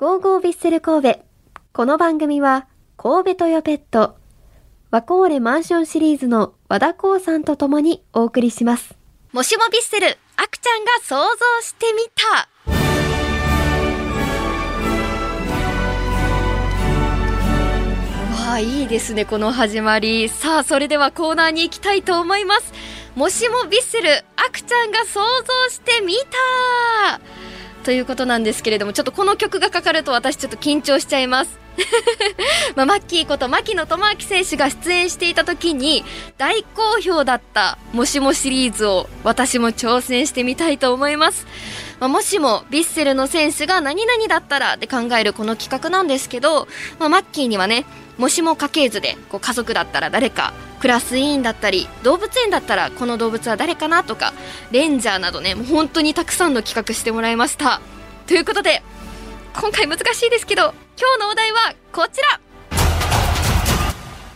ゴーゴービッセル神戸。この番組は、神戸トヨペット、ワコーレマンションシリーズの和田光さんと共にお送りします。もしもビッセル、あくちゃんが想像してみた。わあ、いいですね、この始まり。さあ、それではコーナーに行きたいと思います。もしもビッセル、あくちゃんが想像してみた。ということなんですけれども、ちょっとこの曲がかかると私ちょっと緊張しちゃいます。まあ、マッキーこと牧野智明選手が出演していた時に大好評だったもしもシリーズを私も挑戦してみたいと思います。まあ、もしもヴィッセルの選手が何々だったらって考えるこの企画なんですけど、まあ、マッキーにはね、もしも家系図でこう家族だったら誰か、クラス委員だったり、動物園だったらこの動物は誰かなとか、レンジャーなどね、もう本当にたくさんの企画してもらいました。ということで、今回難しいですけど、今日のお題はこちら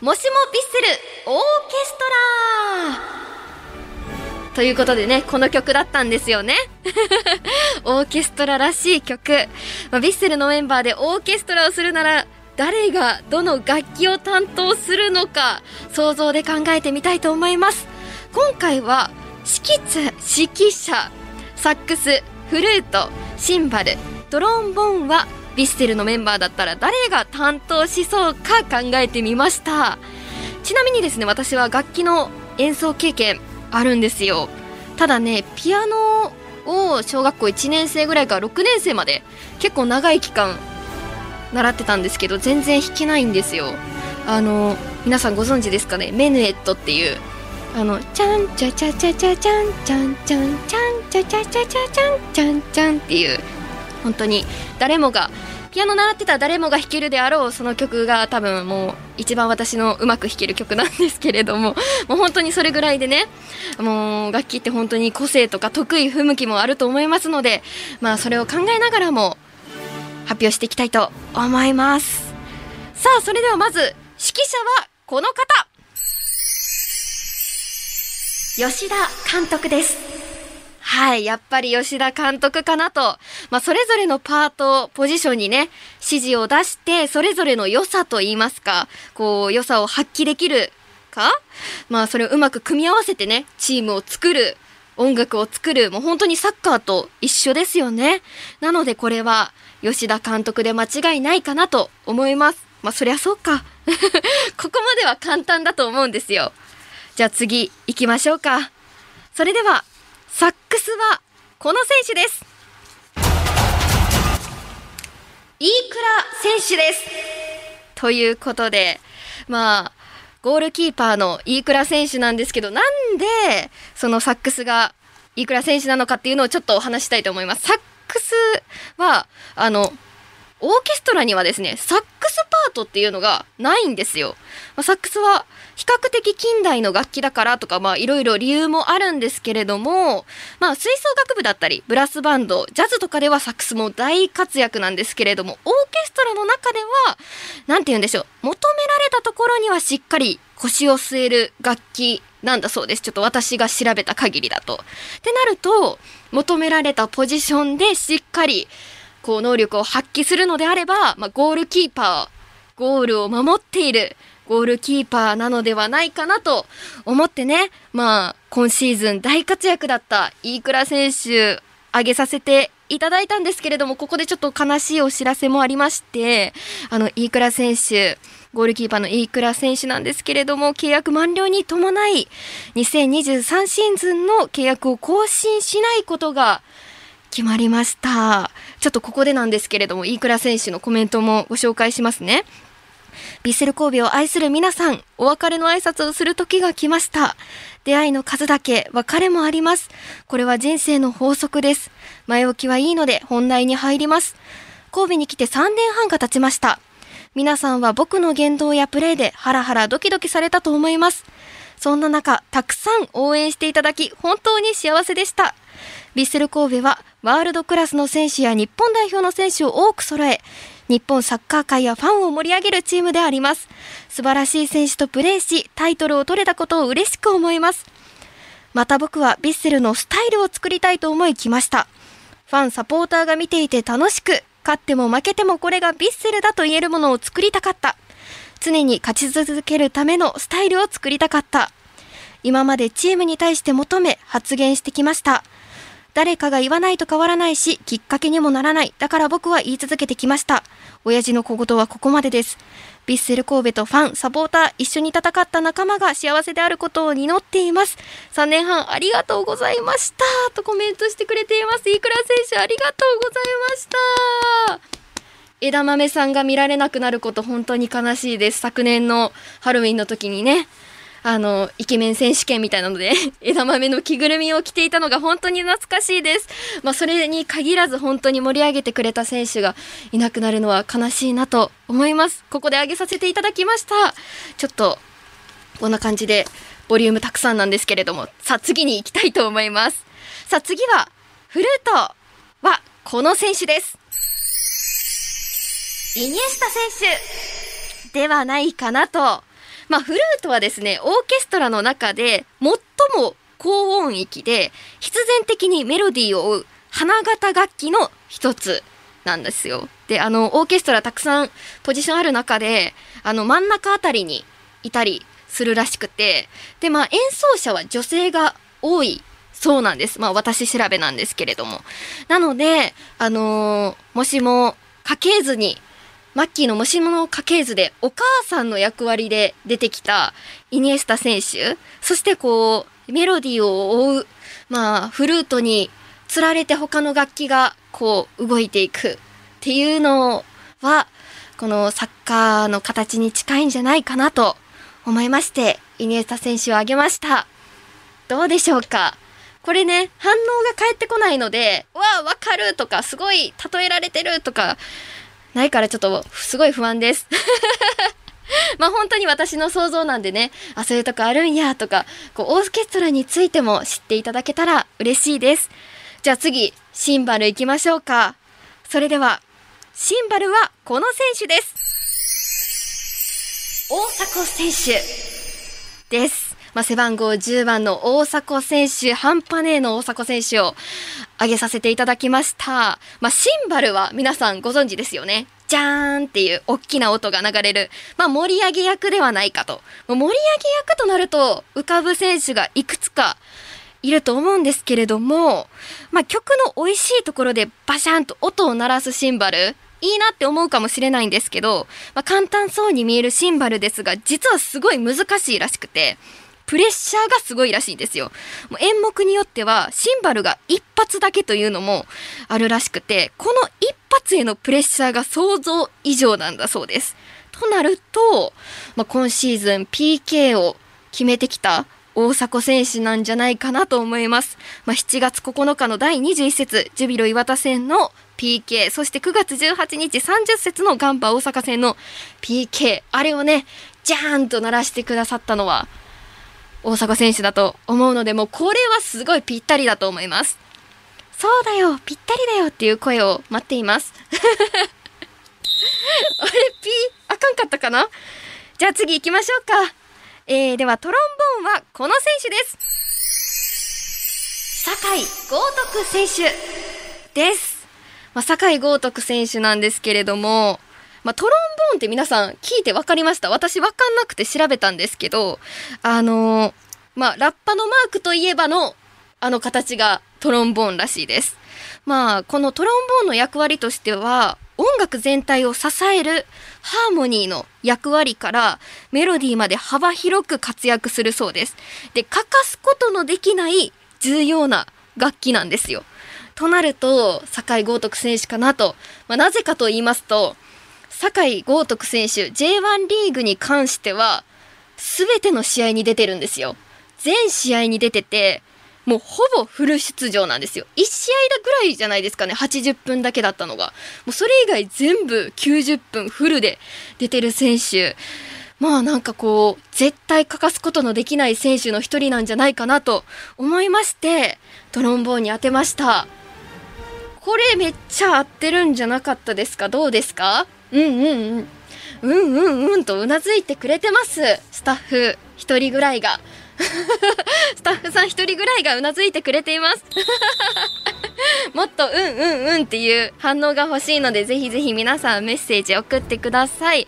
もしもヴィッセルオーケストラということでね、この曲だったんですよね。オーケストラらしい曲。まあ、ヴィッセルのメンバーでオーケストラをするなら、誰がどの楽器を担当するのか、想像で考えてみたいと思います。今回は、指揮者、指揮者、サックス、フルート、シンバル、トロンボーンはヴィッセルのメンバーだったら誰が担当しそうか考えてみましたちなみにですね私は楽器の演奏経験あるんですよただねピアノを小学校1年生ぐらいから6年生まで結構長い期間習ってたんですけど全然弾けないんですよ。あの皆さんご存知ですかね？メヌエットっていうあのチャンチャチャチャチャチャンチャンチャンチャンチャチャチャチャチャンチャンチャンっていう本当に誰もがピアノ習ってたら誰もが弾けるであろうその曲が多分もう一番私のうまく弾ける曲なんですけれども もう本当にそれぐらいでねもう楽器って本当に個性とか得意不向きもあると思いますのでまあそれを考えながらも発表していきたいと思います。さあそれではまず指揮者はこの方。吉田監督です。はい、やっぱり吉田監督かなと。まあ、それぞれのパート、ポジションにね、指示を出して、それぞれの良さと言いますか、こう、良さを発揮できるか？まあ、それをうまく組み合わせてね、チームを作る、音楽を作る、もう本当にサッカーと一緒ですよね。なのでこれは、吉田監督で間違いないかなと思います。まあ、そりゃそうか。ここまでは簡単だと思うんですよ。じゃあ次、行きましょうか。それでは、サックスはこの選手です。飯倉選手です。ということで、まあ、ゴールキーパーの飯倉選手なんですけど、なんでそのサックスが飯倉選手なのかっていうのをちょっとお話したいと思います。サックスは、あの、オーケストラにはですね、サックスパートっていうのがないんですよ。まあ、サックスは比較的近代の楽器だからとか、まあいろいろ理由もあるんですけれども、まあ吹奏楽部だったり、ブラスバンド、ジャズとかではサックスも大活躍なんですけれども、オーケストラの中では、なんて言うんでしょう、求められたところにはしっかり腰を据える楽器なんだそうです。ちょっと私が調べた限りだと。ってなると、求められたポジションでしっかりこう能力を発揮するのであれば、まあ、ゴールキーパー、ゴールを守っているゴールキーパーなのではないかなと思ってね、まあ、今シーズン大活躍だった飯倉選手、挙げさせていただいたんですけれども、ここでちょっと悲しいお知らせもありまして、あの、飯倉選手、ゴールキーパーの飯倉選手なんですけれども、契約満了に伴い、2023シーズンの契約を更新しないことが決まりました。ちょっとここでなんですけれども、飯倉選手のコメントもご紹介しますね。ビッセル神戸を愛する皆さん、お別れの挨拶をする時が来ました。出会いの数だけ別れもあります。これは人生の法則です。前置きはいいので本題に入ります。神戸に来て3年半が経ちました。皆さんは僕の言動やプレーでハラハラドキドキされたと思います。そんな中、たくさん応援していただき、本当に幸せでした。ヴィッセル神戸はワールドクラスの選手や日本代表の選手を多く揃え、日本サッカー界やファンを盛り上げるチームであります。素晴らしい選手とプレーし、タイトルを取れたことを嬉しく思います。また僕はヴィッセルのスタイルを作りたいと思い来ました。ファン、サポーターが見ていて楽しく、勝っても負けてもこれがヴィッセルだと言えるものを作りたかった。常に勝ち続けるためのスタイルを作りたかった。今までチームに対して求め発言してきました。誰かが言わないと変わらないし、きっかけにもならない。だから僕は言い続けてきました。親父の小言はここまでです。ヴィッセル神戸とファン、サポーター、一緒に戦った仲間が幸せであることを祈っています。3年半ありがとうございました。とコメントしてくれています。飯倉選手ありがとうございました。枝豆さんが見られなくなること本当に悲しいです。昨年のハロウィンの時にね、あの、イケメン選手権みたいなので 枝豆の着ぐるみを着ていたのが本当に懐かしいです。まあ、それに限らず本当に盛り上げてくれた選手がいなくなるのは悲しいなと思います。ここで挙げさせていただきました。ちょっと、こんな感じで、ボリュームたくさんなんですけれども、さあ次に行きたいと思います。さあ次は、フルートはこの選手です。イニエスタ選手ではないかなとまあ、フルートはですね、オーケストラの中で最も高音域で必然的にメロディーを追う花形楽器の一つなんですよ。で、あの、オーケストラたくさんポジションある中で、あの、真ん中あたりにいたりするらしくて、で、まあ、演奏者は女性が多いそうなんです。まあ、私調べなんですけれども。なので、あのー、もしも家系図にマッキーのもしもの家系図でお母さんの役割で出てきたイニエスタ選手、そしてこう、メロディーを追う、まあ、フルートにつられて他の楽器がこう動いていく。っていうのは、このサッカーの形に近いんじゃないかなと思いまして、イニエスタ選手を挙げました。どうでしょうか？これね、反応が返ってこないので、わあ、わかるとか、すごい例えられてるとか、ないからちょっとすごい不安です。まあ本当に私の想像なんでね、あ、そういうとこあるんやとか、こうオーケストラについても知っていただけたら嬉しいです。じゃあ次、シンバル行きましょうか。それでは、シンバルはこの選手です。大迫選手です。まあ、背番号10番の大迫選手、半端ねえの大迫選手を挙げさせていただきました。まあ、シンバルは皆さんご存知ですよね。じゃーんっていう大きな音が流れる、まあ、盛り上げ役ではないかと。盛り上げ役となると浮かぶ選手がいくつかいると思うんですけれども、まあ、曲の美味しいところでバシャンと音を鳴らすシンバル、いいなって思うかもしれないんですけど、まあ、簡単そうに見えるシンバルですが、実はすごい難しいらしくて、プレッシャーがすごいらしいんですよ。もう演目によってはシンバルが一発だけというのもあるらしくて、この一発へのプレッシャーが想像以上なんだそうです。となると、まあ、今シーズン PK を決めてきた大迫選手なんじゃないかなと思います。まあ、7月9日の第21節、ジュビロ磐田戦の PK、そして9月18日30節のガンバ大阪戦の PK、あれをね、ジャーンと鳴らしてくださったのは、大迫選手だと思うので、もうこれはすごいぴったりだと思います。そうだよ、ぴったりだよっていう声を待っています。あれ、ピー、あかんかったかな？じゃあ次行きましょうか。えー、ではトロンボーンはこの選手です。酒井豪徳選手です。まあ、酒井豪徳選手なんですけれども、まあ、トロンボーンって皆さん聞いて分かりました？私分かんなくて調べたんですけど、あのー、まあ、ラッパのマークといえばのあの形がトロンボーンらしいです。まあ、このトロンボーンの役割としては、音楽全体を支えるハーモニーの役割からメロディーまで幅広く活躍するそうです。で、欠かすことのできない重要な楽器なんですよ。となると、酒井豪徳選手かなと。まあ、なぜかと言いますと、酒井豪徳選手 J1 リーグに関しては全ての試合に出てるんですよ。全試合に出ててもうほぼフル出場なんですよ。1試合だぐらいじゃないですかね80分だけだったのが。もうそれ以外全部90分フルで出てる選手。まあなんかこう絶対欠かすことのできない選手の一人なんじゃないかなと思いましてトロンボーンに当てました。これめっちゃ合ってるんじゃなかったですか？どうですか？うんうんうん。うんうんうんとうなずいてくれてます。スタッフ一人ぐらいが。スタッフさん一人ぐらいがうなずいてくれています。もっとうんうんうんっていう反応が欲しいのでぜひぜひ皆さんメッセージ送ってください。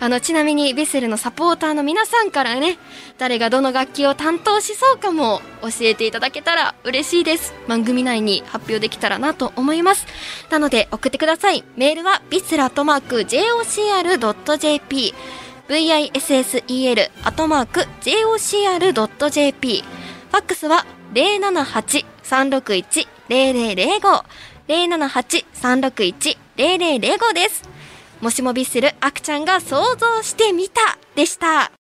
あのちなみにヴィッセルのサポーターの皆さんからね誰がどの楽器を担当しそうかも教えていただけたら嬉しいです。番組内に発表できたらなと思います。なので送ってください。メールはビッセルアットマーク JOCR.jp vissel アットマーク JOCR.jp ファックスは078-361 0005、078-361-0005ですもしもビッセルあくちゃんが想像してみたでした